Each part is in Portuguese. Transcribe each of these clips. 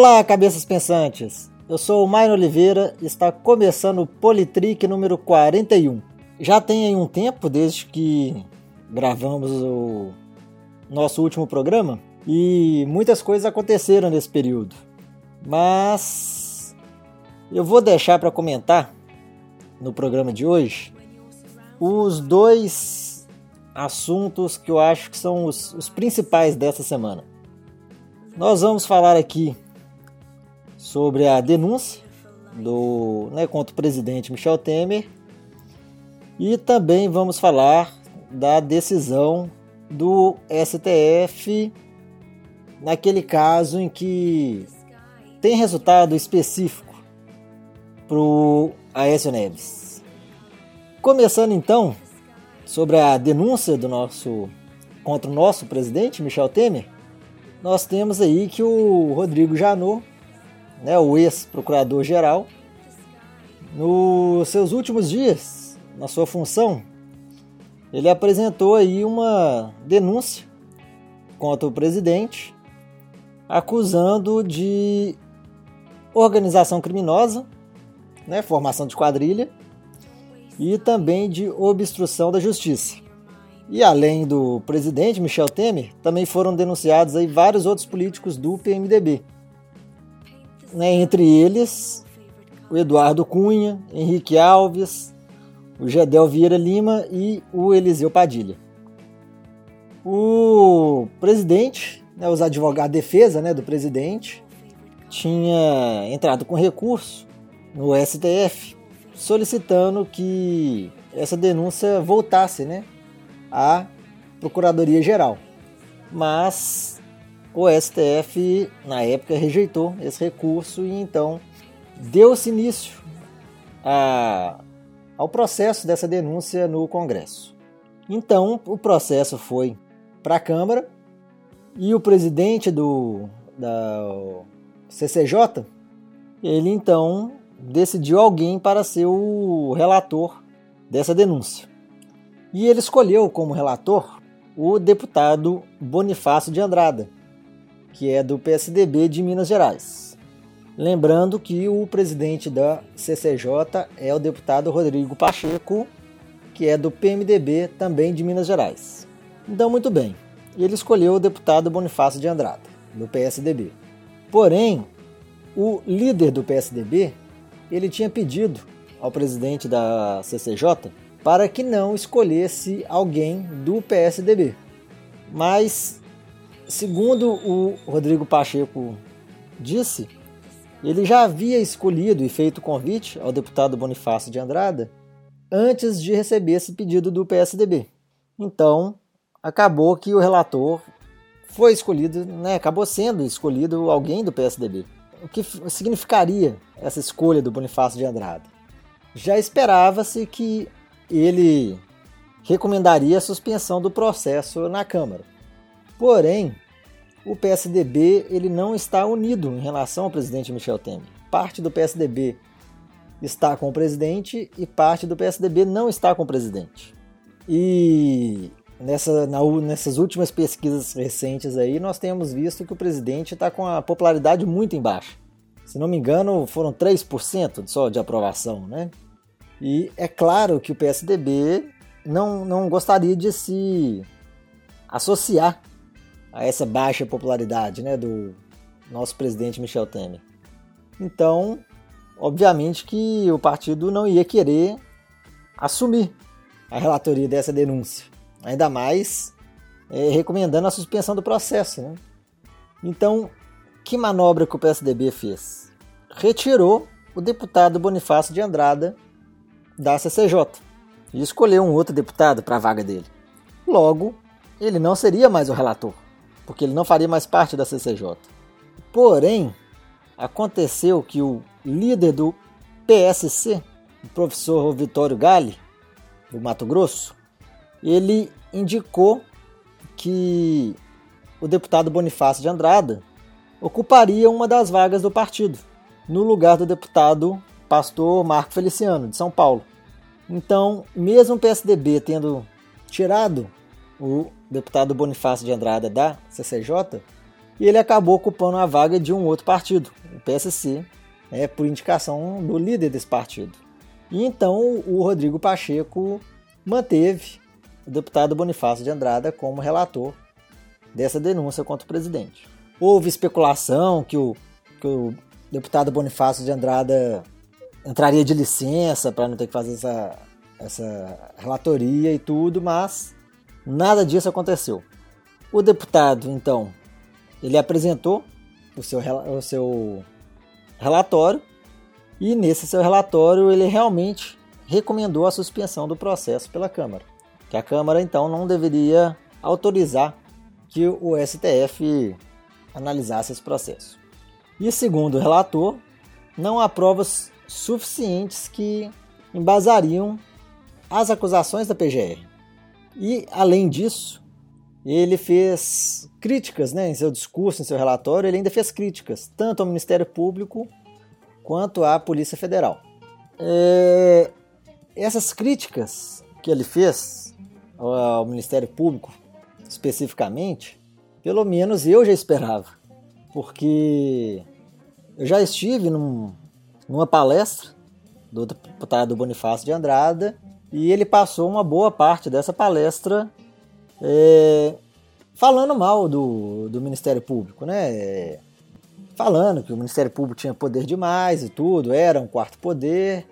Olá, cabeças pensantes! Eu sou o Maino Oliveira e está começando o Politrick número 41. Já tem aí um tempo desde que gravamos o nosso último programa e muitas coisas aconteceram nesse período. Mas eu vou deixar para comentar no programa de hoje os dois assuntos que eu acho que são os, os principais dessa semana. Nós vamos falar aqui sobre a denúncia do, né, contra o presidente Michel Temer e também vamos falar da decisão do STF naquele caso em que tem resultado específico para o Aécio Neves. Começando então sobre a denúncia do nosso contra o nosso presidente Michel Temer, nós temos aí que o Rodrigo Janot né, o ex-procurador-geral, nos seus últimos dias, na sua função, ele apresentou aí uma denúncia contra o presidente, acusando de organização criminosa, né, formação de quadrilha, e também de obstrução da justiça. E além do presidente Michel Temer, também foram denunciados aí vários outros políticos do PMDB né, entre eles o Eduardo Cunha, Henrique Alves, o Gedel Vieira Lima e o Eliseu Padilha. O presidente, né, os advogados de defesa né, do presidente, tinha entrado com recurso no STF solicitando que essa denúncia voltasse né, à Procuradoria Geral. Mas o STF, na época, rejeitou esse recurso e então deu-se início a, ao processo dessa denúncia no Congresso. Então, o processo foi para a Câmara e o presidente do da CCJ, ele então decidiu alguém para ser o relator dessa denúncia. E ele escolheu como relator o deputado Bonifácio de Andrada, que é do PSDB de Minas Gerais. Lembrando que o presidente da CCJ é o deputado Rodrigo Pacheco, que é do PMDB também de Minas Gerais. Então, muito bem, ele escolheu o deputado Bonifácio de Andrada, do PSDB. Porém, o líder do PSDB, ele tinha pedido ao presidente da CCJ para que não escolhesse alguém do PSDB. Mas segundo o Rodrigo Pacheco disse, ele já havia escolhido e feito convite ao deputado Bonifácio de Andrada antes de receber esse pedido do PSDB. Então, acabou que o relator foi escolhido, né, acabou sendo escolhido alguém do PSDB. O que significaria essa escolha do Bonifácio de Andrada? Já esperava-se que ele recomendaria a suspensão do processo na Câmara. Porém, o PSDB ele não está unido em relação ao presidente Michel Temer. Parte do PSDB está com o presidente e parte do PSDB não está com o presidente. E nessa, na, nessas últimas pesquisas recentes aí, nós temos visto que o presidente está com a popularidade muito embaixo. Se não me engano, foram 3% só de aprovação, né? E é claro que o PSDB não, não gostaria de se associar a essa baixa popularidade né, do nosso presidente Michel Temer. Então, obviamente que o partido não ia querer assumir a relatoria dessa denúncia, ainda mais é, recomendando a suspensão do processo. Né? Então, que manobra que o PSDB fez? Retirou o deputado Bonifácio de Andrada da CCJ e escolheu um outro deputado para a vaga dele. Logo, ele não seria mais o relator porque ele não faria mais parte da CCJ. Porém, aconteceu que o líder do PSC, o professor Vitório Gale, do Mato Grosso, ele indicou que o deputado Bonifácio de Andrada ocuparia uma das vagas do partido, no lugar do deputado pastor Marco Feliciano, de São Paulo. Então, mesmo o PSDB tendo tirado o deputado Bonifácio de Andrada da CCJ, e ele acabou ocupando a vaga de um outro partido, o PSC, né, por indicação do líder desse partido. E então o Rodrigo Pacheco manteve o deputado Bonifácio de Andrada como relator dessa denúncia contra o presidente. Houve especulação que o, que o deputado Bonifácio de Andrada entraria de licença para não ter que fazer essa, essa relatoria e tudo, mas nada disso aconteceu. O deputado, então, ele apresentou o seu, o seu relatório e nesse seu relatório ele realmente recomendou a suspensão do processo pela Câmara, que a Câmara então não deveria autorizar que o STF analisasse esse processo. E segundo o relator, não há provas suficientes que embasariam as acusações da PGR. E além disso, ele fez críticas né, em seu discurso, em seu relatório, ele ainda fez críticas, tanto ao Ministério Público quanto à Polícia Federal. É, essas críticas que ele fez ao Ministério Público, especificamente, pelo menos eu já esperava, porque eu já estive num, numa palestra do deputado Bonifácio de Andrada e ele passou uma boa parte dessa palestra é, falando mal do, do Ministério Público, né? falando que o Ministério Público tinha poder demais e tudo, era um quarto poder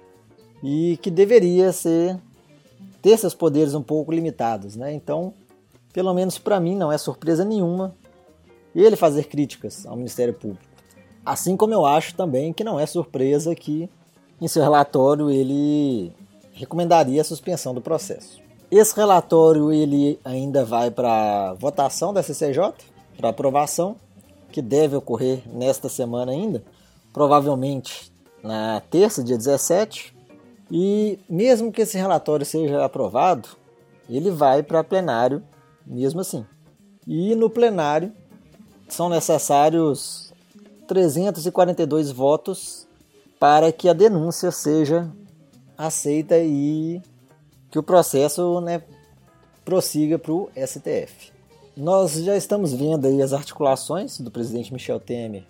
e que deveria ser ter seus poderes um pouco limitados, né? Então, pelo menos para mim não é surpresa nenhuma ele fazer críticas ao Ministério Público. Assim como eu acho também que não é surpresa que em seu relatório ele recomendaria a suspensão do processo. Esse relatório ele ainda vai para votação da CCJ, para aprovação, que deve ocorrer nesta semana ainda, provavelmente na terça, dia 17. E mesmo que esse relatório seja aprovado, ele vai para plenário mesmo assim. E no plenário são necessários 342 votos para que a denúncia seja aceita e que o processo né, prossiga para o STF. Nós já estamos vendo aí as articulações do presidente Michel Temer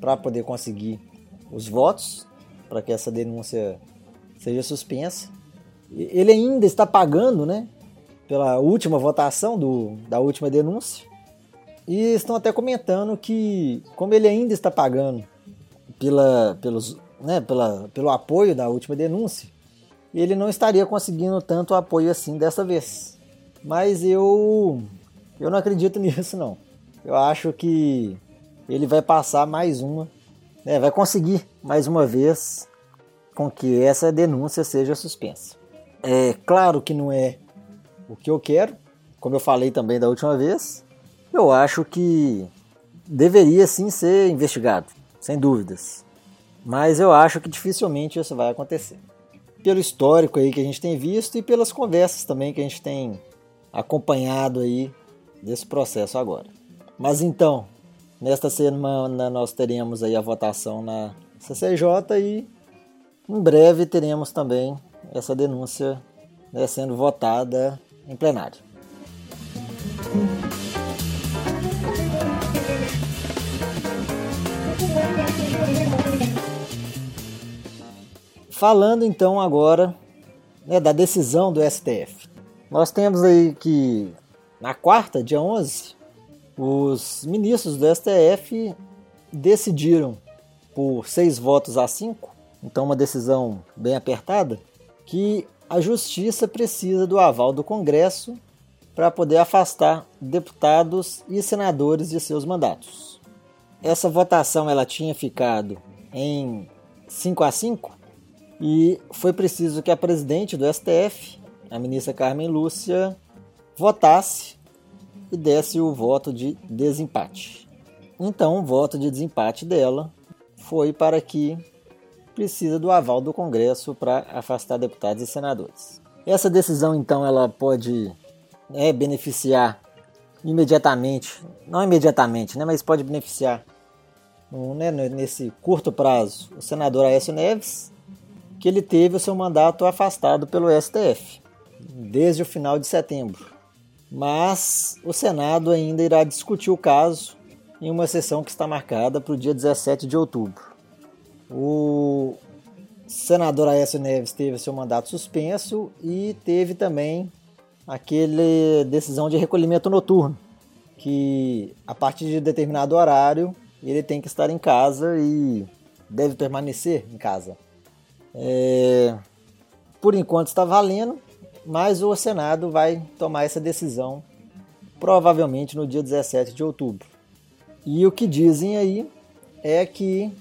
para poder conseguir os votos para que essa denúncia seja suspensa. Ele ainda está pagando, né, pela última votação do, da última denúncia. E estão até comentando que, como ele ainda está pagando pela, pelos, né, pela, pelo apoio da última denúncia, ele não estaria conseguindo tanto apoio assim dessa vez. Mas eu eu não acredito nisso não. Eu acho que ele vai passar mais uma, né, vai conseguir mais uma vez com que essa denúncia seja suspensa. É claro que não é o que eu quero, como eu falei também da última vez. Eu acho que deveria sim ser investigado, sem dúvidas. Mas eu acho que dificilmente isso vai acontecer pelo histórico aí que a gente tem visto e pelas conversas também que a gente tem acompanhado aí desse processo agora. Mas então, nesta semana nós teremos aí a votação na CCJ e em breve teremos também essa denúncia né, sendo votada em plenário. Falando então agora né, da decisão do STF. Nós temos aí que na quarta, dia 11, os ministros do STF decidiram por seis votos a cinco, então uma decisão bem apertada, que a justiça precisa do aval do Congresso para poder afastar deputados e senadores de seus mandatos. Essa votação ela tinha ficado em 5 a 5 e foi preciso que a presidente do STF, a ministra Carmen Lúcia, votasse e desse o voto de desempate. Então, o voto de desempate dela foi para que precisa do aval do Congresso para afastar deputados e senadores. Essa decisão, então, ela pode né, beneficiar imediatamente, não imediatamente, né, mas pode beneficiar né, nesse curto prazo o senador Aécio Neves que ele teve o seu mandato afastado pelo STF desde o final de setembro. Mas o Senado ainda irá discutir o caso em uma sessão que está marcada para o dia 17 de outubro. O senador Aécio Neves teve seu mandato suspenso e teve também aquele decisão de recolhimento noturno, que a partir de determinado horário ele tem que estar em casa e deve permanecer em casa. É, por enquanto está valendo, mas o Senado vai tomar essa decisão provavelmente no dia 17 de outubro. E o que dizem aí é que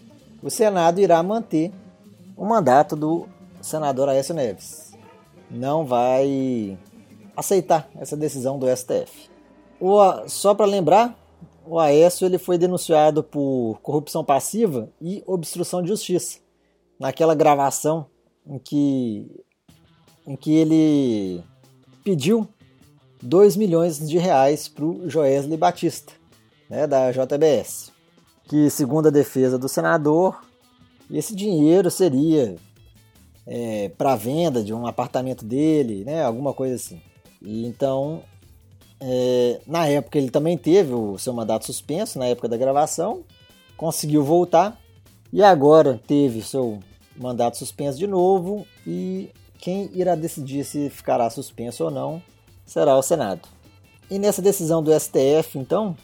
o Senado irá manter o mandato do senador Aécio Neves. Não vai aceitar essa decisão do STF. O, só para lembrar, o Aécio ele foi denunciado por corrupção passiva e obstrução de justiça naquela gravação em que, em que ele pediu 2 milhões de reais para o Joesley Batista, né, da JBS, que segundo a defesa do senador, esse dinheiro seria é, para venda de um apartamento dele, né? Alguma coisa assim. E então, é, na época ele também teve o seu mandato suspenso na época da gravação, conseguiu voltar e agora teve seu mandato suspenso de novo e quem irá decidir se ficará suspenso ou não será o Senado. E nessa decisão do STF, então,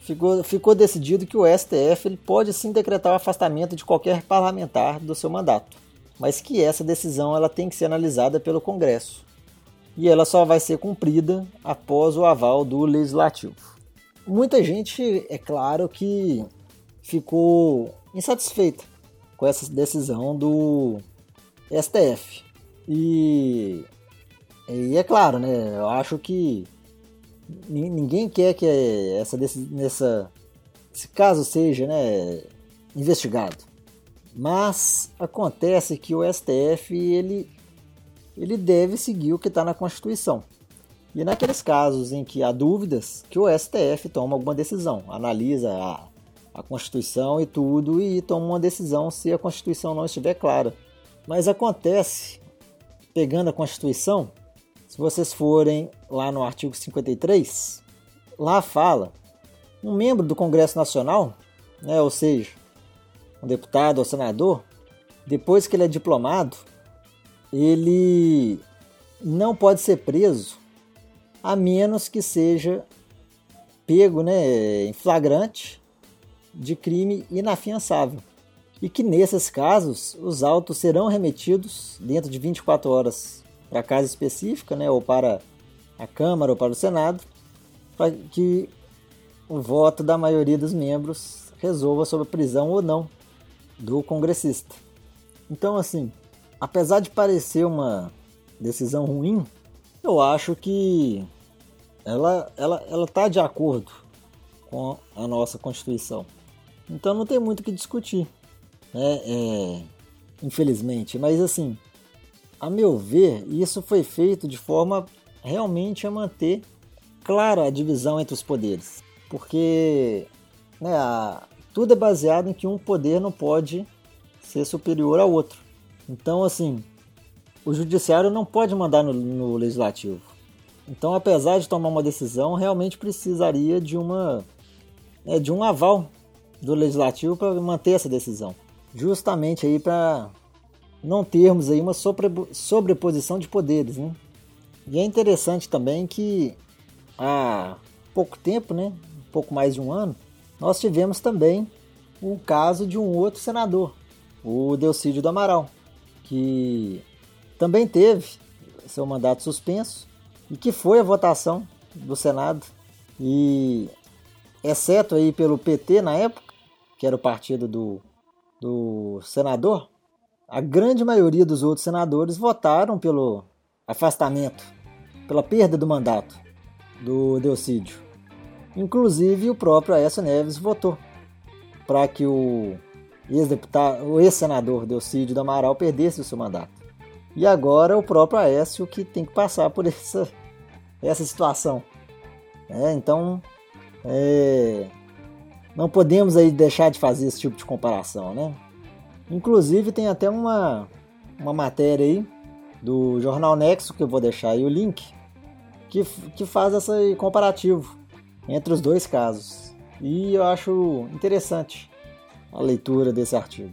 ficou, ficou decidido que o STF ele pode sim decretar o afastamento de qualquer parlamentar do seu mandato, mas que essa decisão ela tem que ser analisada pelo Congresso e ela só vai ser cumprida após o aval do Legislativo. Muita gente, é claro, que ficou insatisfeita com essa decisão do STF. E, e é claro, né? Eu acho que ninguém quer que essa, nessa, esse caso seja né, investigado. Mas acontece que o STF ele, ele deve seguir o que está na Constituição. E naqueles casos em que há dúvidas, que o STF toma alguma decisão, analisa a, a Constituição e tudo e toma uma decisão se a Constituição não estiver clara. Mas acontece, pegando a Constituição, se vocês forem lá no artigo 53, lá fala um membro do Congresso Nacional, né, ou seja, um deputado ou senador, depois que ele é diplomado, ele não pode ser preso a menos que seja pego né, em flagrante de crime inafiançável. E que nesses casos os autos serão remetidos dentro de 24 horas para a casa específica, né, ou para a Câmara ou para o Senado, para que o voto da maioria dos membros resolva sobre a prisão ou não do congressista. Então, assim, apesar de parecer uma decisão ruim, eu acho que ela ela ela está de acordo com a nossa Constituição. Então não tem muito o que discutir, né? É, infelizmente. Mas assim, a meu ver, isso foi feito de forma realmente a manter clara a divisão entre os poderes. Porque né, a, tudo é baseado em que um poder não pode ser superior ao outro. Então, assim, o judiciário não pode mandar no, no legislativo. Então, apesar de tomar uma decisão, realmente precisaria de uma né, de um aval do legislativo para manter essa decisão, justamente aí para não termos aí uma sobreposição de poderes, né? E é interessante também que há pouco tempo, né, um pouco mais de um ano, nós tivemos também o caso de um outro senador, o Delcídio do Amaral, que também teve seu mandato suspenso e que foi a votação do Senado. E exceto aí pelo PT na época, que era o partido do, do senador, a grande maioria dos outros senadores votaram pelo afastamento, pela perda do mandato do Delcídio. Inclusive o próprio Aécio Neves votou para que o ex-deputado, o ex-senador Delcídio do Amaral perdesse o seu mandato. E agora o próprio Aécio que tem que passar por essa, essa situação. É, então, é, não podemos aí deixar de fazer esse tipo de comparação, né? Inclusive tem até uma, uma matéria aí do Jornal Nexo, que eu vou deixar aí o link, que, que faz esse comparativo entre os dois casos. E eu acho interessante a leitura desse artigo.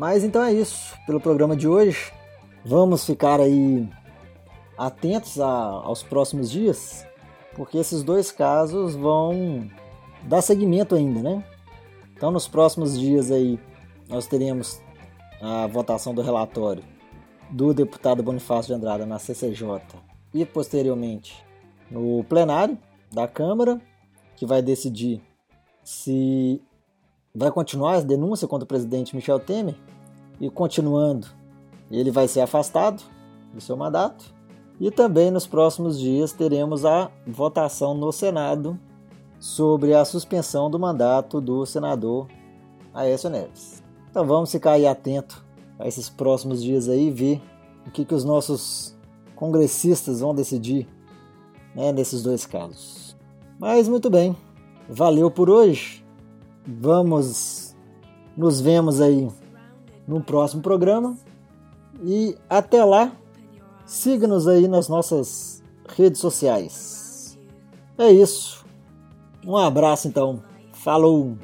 Mas então é isso pelo programa de hoje. Vamos ficar aí atentos a, aos próximos dias, porque esses dois casos vão dar seguimento ainda, né? Então nos próximos dias aí nós teremos a votação do relatório do deputado Bonifácio de Andrada na CCJ e posteriormente no plenário da Câmara, que vai decidir se vai continuar a denúncia contra o presidente Michel Temer e continuando, ele vai ser afastado do seu mandato. E também nos próximos dias teremos a votação no Senado sobre a suspensão do mandato do senador Aécio Neves. Então vamos ficar aí atento a esses próximos dias aí e ver o que, que os nossos congressistas vão decidir né, nesses dois casos. Mas muito bem, valeu por hoje. Vamos, nos vemos aí no próximo programa e até lá, siga-nos aí nas nossas redes sociais. É isso. Um abraço então. Falou!